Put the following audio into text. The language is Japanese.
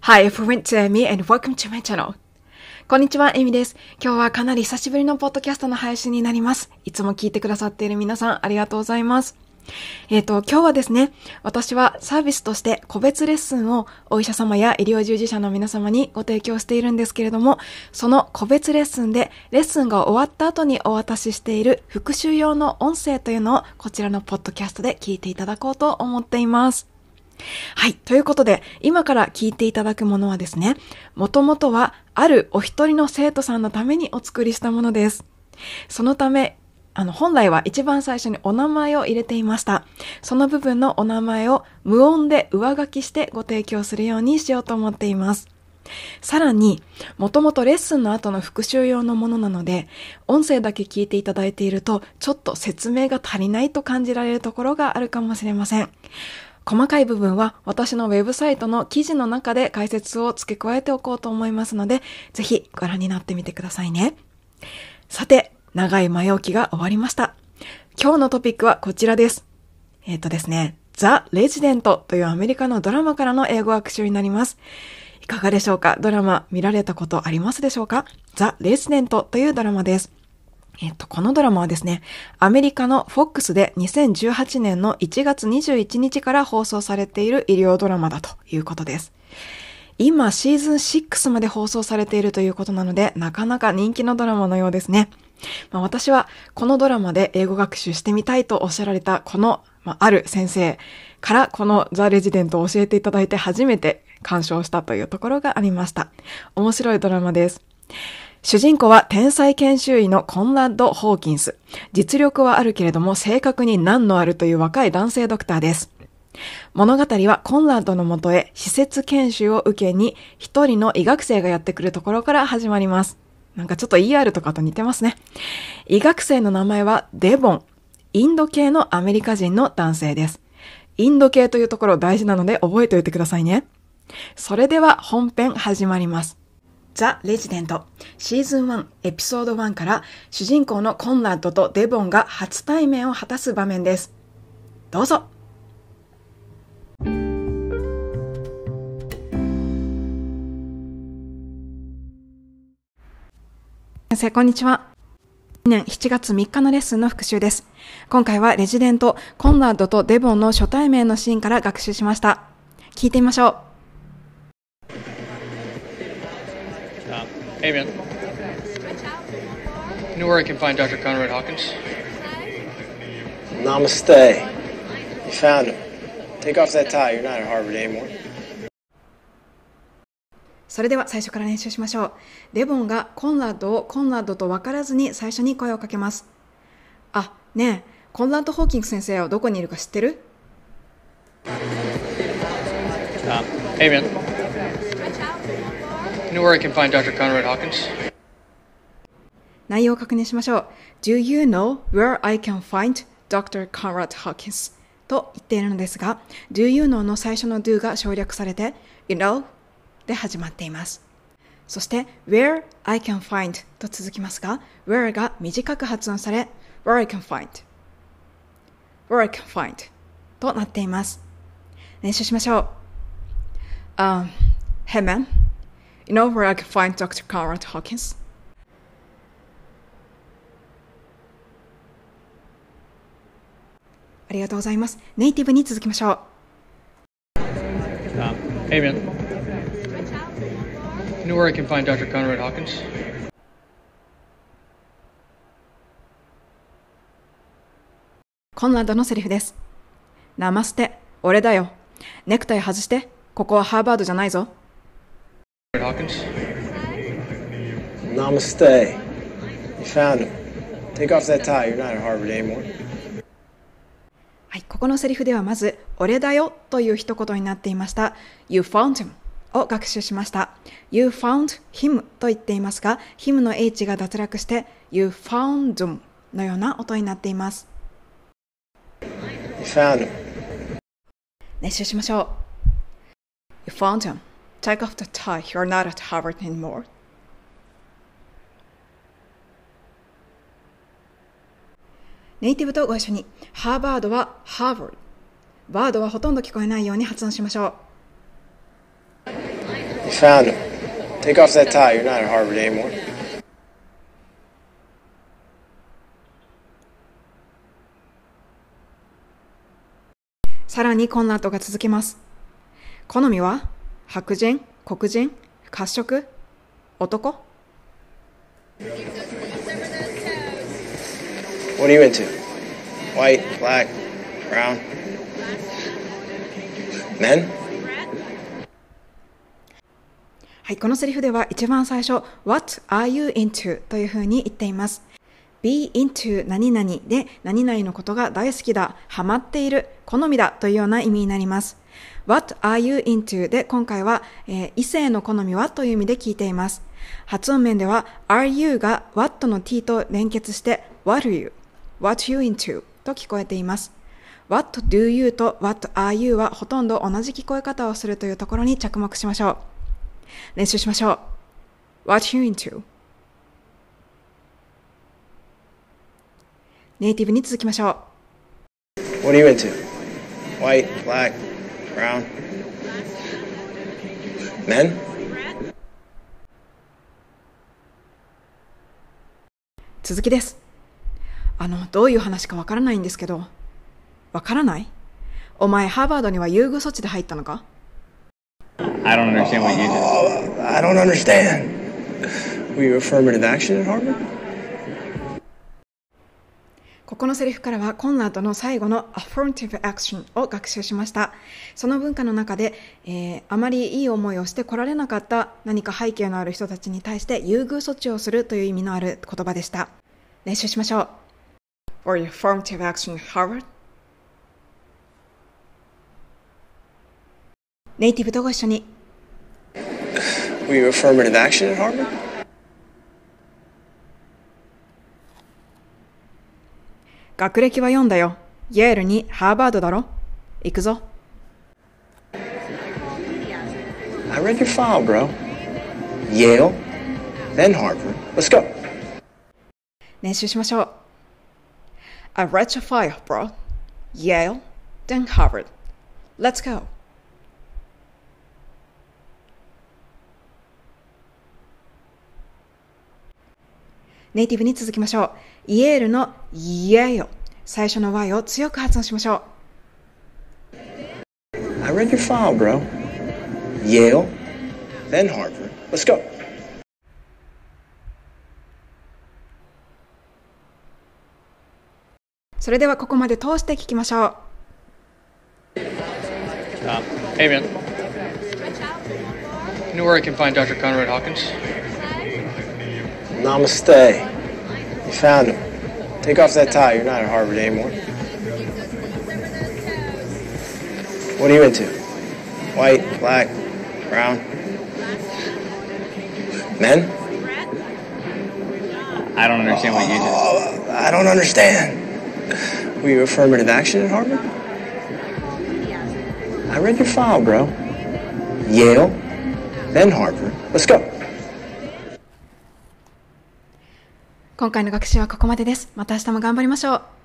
Hi everyone, it's Amy and welcome to my channel. こんにちは、エミです。今日はかなり久しぶりのポッドキャストの配信になります。いつも聞いてくださっている皆さん、ありがとうございます。えっ、ー、と、今日はですね、私はサービスとして個別レッスンをお医者様や医療従事者の皆様にご提供しているんですけれども、その個別レッスンでレッスンが終わった後にお渡ししている復習用の音声というのをこちらのポッドキャストで聞いていただこうと思っています。はい。ということで、今から聞いていただくものはですね、もともとは、あるお一人の生徒さんのためにお作りしたものです。そのため、あの、本来は一番最初にお名前を入れていました。その部分のお名前を無音で上書きしてご提供するようにしようと思っています。さらに、もともとレッスンの後の復習用のものなので、音声だけ聞いていただいていると、ちょっと説明が足りないと感じられるところがあるかもしれません。細かい部分は私のウェブサイトの記事の中で解説を付け加えておこうと思いますので、ぜひご覧になってみてくださいね。さて、長い前置きが終わりました。今日のトピックはこちらです。えっ、ー、とですね、ザ・レジデントというアメリカのドラマからの英語学習になります。いかがでしょうか？ドラマ見られたことありますでしょうか？ザ・レジデントというドラマです。えっと、このドラマはですね、アメリカの FOX で2018年の1月21日から放送されている医療ドラマだということです。今、シーズン6まで放送されているということなので、なかなか人気のドラマのようですね。まあ、私はこのドラマで英語学習してみたいとおっしゃられたこの、まあ、ある先生からこのザ・レジデントを教えていただいて初めて鑑賞したというところがありました。面白いドラマです。主人公は天才研修医のコンラッド・ホーキンス。実力はあるけれども正確に難のあるという若い男性ドクターです。物語はコンラッドのもとへ施設研修を受けに一人の医学生がやってくるところから始まります。なんかちょっと ER とかと似てますね。医学生の名前はデボン。インド系のアメリカ人の男性です。インド系というところ大事なので覚えておいてくださいね。それでは本編始まります。ザ・レジデントシーズン1エピソード1から主人公のコンラッドとデボンが初対面を果たす場面です。どうぞ先生、こんにちは。2年7月3日のレッスンの復習です。今回はレジデント、コンラッドとデボンの初対面のシーンから学習しました。聞いてみましょう。Hey man. You know where I can find Dr. Conrad Hawkins? Namaste. You found him. Take off that tie. You're not at Harvard anymore. それでは最初から練習しましょう。デボンがコンラッドをコンラッドと分からずに最初に声をかけます。あ、ねえ、コンラッド・ホーキング先生はどこにいるか知ってる？Uh, hey man. You know where I can find Dr. Conrad Hawkins? 内容を確認しましょう。Do you know where I can find Dr. Conrad Hawkins? と言っているのですが、Do you know の最初の do が省略されて、You know で始まっています。そして where I can find と続きますが where が短く発音され where I can find where I can find となっています。練習しましょう。Um, hey man, you know where I can find Dr. Conrad Hawkins? ありがとうございます。ネイティブに続きましょう。Uh, hey man. Know where I can find Dr. Conrad Hawkins? コンラッドのセリフです。ナマステ、俺だよ。ネクタイ外して、ここはハーバードじゃないぞ。Hawkins? Namaste. You found him. Take off that tie. You're not at Harvard anymore. はい、ここのセリフではまず、俺だよという一言になっていました。You found him. を学習しました。と言っていますが、him が脱落して、のような音になっています。練習しましょう。ネイティブとご一緒に、ハーバードはハーバード。バードはほとんど聞こえないように発音しましょう。You found him. Take off that tie. You're not at Harvard anymore. さらにこんな後が続きます。好みは白人、黒人、褐色、男 What are you into? White, black, brown? Men? はい、このセリフでは一番最初、What are you into? というふうに言っています。be into 何々で何々のことが大好きだ、ハマっている、好みだというような意味になります。What are you into? で今回は、えー異性の好みは？という意味で聞いています。発音面では are you が what の t と連結して what are you? what you into? と聞こえています。What do you と What are you はほとんど同じ聞こえ方をするというところに着目しましょう。練習しましょう。What you into? ネイティブに続きましょう。What are you into? White, black, brown? Men? 続きです。あの、どういう話かわからないんですけど、わからない？お前、ハーバードには優遇措置で入ったのか？I don't understand I don't understand. we affirm the action at Harvard? ここのセリフからはコンラードの最後のアフォンティブアクションを学習しました。その文化の中で、えー、あまりいい思いをしてこられなかった何か背景のある人たちに対して優遇措置をするという意味のある言葉でした。練習しましょう。For you form to action, Harvard? ネイティブとご一緒に。Were you affirmative action at Harvard? 学歴は読んだよ。イェールにハーバードだろ行くぞ。 I read your file, bro. Yale, then Harvard. Let's go. 練習しましょう。I read your file, bro. Yale, then Harvard. Let's go. ネイティブに続きましょう。イエールのイエール。最初の Y を強く発音しましょう。I read your file, bro. Yale, then Harvard. Let's go. それではここまで通して聞きましょう。Uh, hey, man. You know where I can find Dr. Conrad Hawkins? Namaste. You found him. Take off that tie. You're not at Harvard anymore. What are you into? White, black, brown? Men? I don't understand what you just. Oh, I don't understand. Were you affirmative action at Harvard? I read your file, bro. Yale, then Harvard. Let's go. 今回の学習はここまでです。また明日も頑張りましょう。